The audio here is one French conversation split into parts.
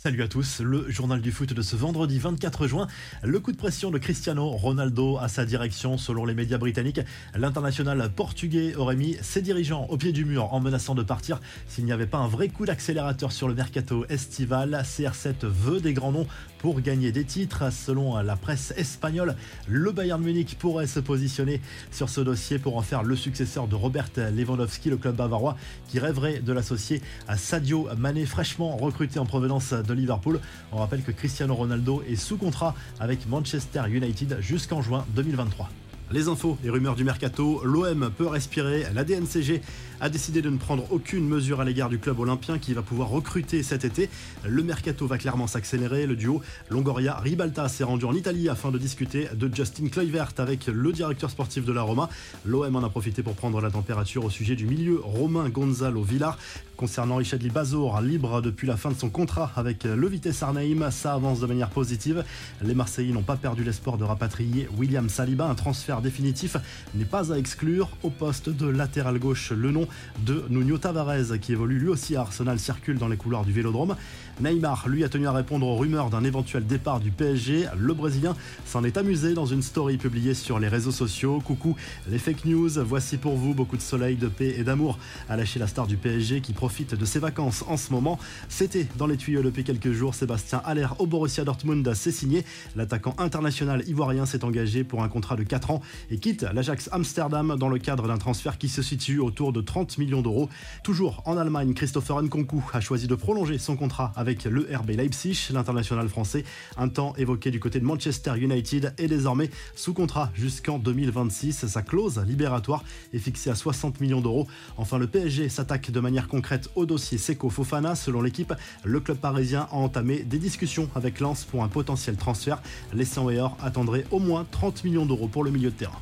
Salut à tous, le journal du foot de ce vendredi 24 juin. Le coup de pression de Cristiano Ronaldo à sa direction, selon les médias britanniques. L'international portugais aurait mis ses dirigeants au pied du mur en menaçant de partir s'il n'y avait pas un vrai coup d'accélérateur sur le mercato estival. CR7 veut des grands noms pour gagner des titres. Selon la presse espagnole, le Bayern Munich pourrait se positionner sur ce dossier pour en faire le successeur de Robert Lewandowski, le club bavarois qui rêverait de l'associer à Sadio Mané, fraîchement recruté en provenance de Liverpool. On rappelle que Cristiano Ronaldo est sous contrat avec Manchester United jusqu'en juin 2023. Les infos et rumeurs du mercato, l'OM peut respirer, la DNCG a décidé de ne prendre aucune mesure à l'égard du club olympien qui va pouvoir recruter cet été. Le mercato va clairement s'accélérer, le duo Longoria-Ribalta s'est rendu en Italie afin de discuter de Justin Kluivert avec le directeur sportif de la Roma. L'OM en a profité pour prendre la température au sujet du milieu Romain Gonzalo Villar. Concernant Richadli Bazor, libre depuis la fin de son contrat avec le Vitesse Arnhem, ça avance de manière positive. Les Marseillais n'ont pas perdu l'espoir de rapatrier William Saliba, un transfert définitif n'est pas à exclure. Au poste de latéral gauche, le nom de Nuno Tavares, qui évolue lui aussi à Arsenal, circule dans les couloirs du vélodrome. Neymar, lui, a tenu à répondre aux rumeurs d'un éventuel départ du PSG. Le Brésilien s'en est amusé dans une story publiée sur les réseaux sociaux. Coucou, les fake news, voici pour vous beaucoup de soleil, de paix et d'amour, a lâché la star du PSG qui de ses vacances en ce moment. C'était dans les tuyaux depuis quelques jours. Sébastien Aller au Borussia Dortmund s'est signé. L'attaquant international ivoirien s'est engagé pour un contrat de 4 ans et quitte l'Ajax Amsterdam dans le cadre d'un transfert qui se situe autour de 30 millions d'euros. Toujours en Allemagne, Christopher Nkunku a choisi de prolonger son contrat avec le RB Leipzig, l'international français, un temps évoqué du côté de Manchester United est désormais sous contrat jusqu'en 2026. Sa clause libératoire est fixée à 60 millions d'euros. Enfin, le PSG s'attaque de manière concrète au dossier Seco Fofana. Selon l'équipe, le club parisien a entamé des discussions avec Lens pour un potentiel transfert. Les 100 attendraient au moins 30 millions d'euros pour le milieu de terrain.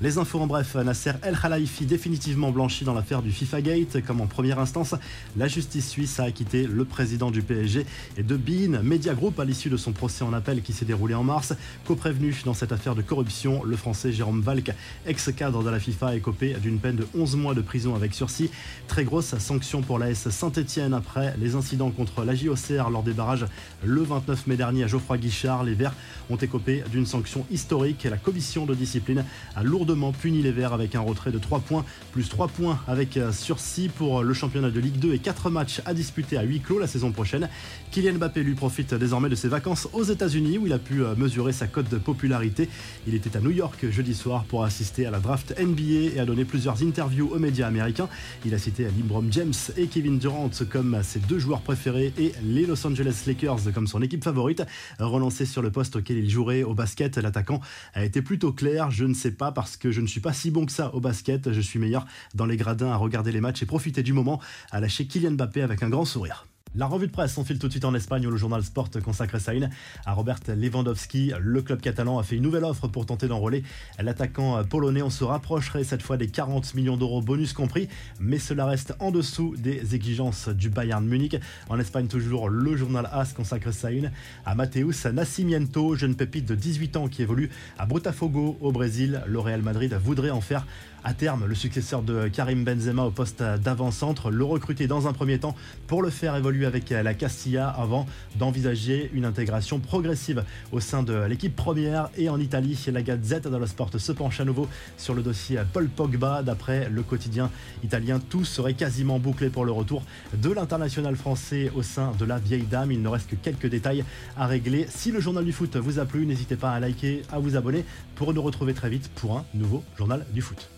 Les infos en bref, Nasser El Khalifi définitivement blanchi dans l'affaire du FIFA Gate. Comme en première instance, la justice suisse a acquitté le président du PSG et de Bean Media Group à l'issue de son procès en appel qui s'est déroulé en mars. Co-prévenu dans cette affaire de corruption, le français Jérôme Valk, ex-cadre de la FIFA, est copé d'une peine de 11 mois de prison avec sursis. Très grosse sanction pour l'AS Saint-Etienne après les incidents contre la JOCR lors des barrages le 29 mai dernier à Geoffroy Guichard. Les Verts ont écopé d'une sanction historique et la commission de discipline a lourdement puni les Verts avec un retrait de 3 points, plus 3 points avec euh, sursis pour le championnat de Ligue 2 et 4 matchs à disputer à huis clos la saison prochaine. Kylian Mbappé lui profite désormais de ses vacances aux États-Unis où il a pu euh, mesurer sa cote de popularité. Il était à New York jeudi soir pour assister à la draft NBA et a donné plusieurs interviews aux médias américains. Il a cité LeBron James et Kevin Durant comme ses deux joueurs préférés et les Los Angeles Lakers comme son équipe favorite. Relancé sur le poste auquel il jouerait au basket, l'attaquant a été plutôt clair. Je ne sais pas parce que je ne suis pas si bon que ça au basket. Je suis meilleur dans les gradins à regarder les matchs et profiter du moment à lâcher Kylian Mbappé avec un grand sourire. La revue de presse, on file tout de suite en Espagne où le journal Sport consacre sa une à Robert Lewandowski. Le club catalan a fait une nouvelle offre pour tenter d'enrôler l'attaquant polonais. On se rapprocherait cette fois des 40 millions d'euros bonus compris, mais cela reste en dessous des exigences du Bayern Munich. En Espagne, toujours, le journal AS consacre sa une à Mateus Nascimento, jeune pépite de 18 ans qui évolue à Botafogo au Brésil. Le Real Madrid voudrait en faire à terme le successeur de Karim Benzema au poste d'avant-centre, le recruter dans un premier temps pour le faire évoluer avec la Castilla avant d'envisager une intégration progressive au sein de l'équipe première et en Italie. La Gazette dello Sport se penche à nouveau sur le dossier Paul Pogba. D'après le quotidien italien, tout serait quasiment bouclé pour le retour de l'international français au sein de la vieille dame. Il ne reste que quelques détails à régler. Si le journal du foot vous a plu, n'hésitez pas à liker, à vous abonner pour nous retrouver très vite pour un nouveau journal du foot.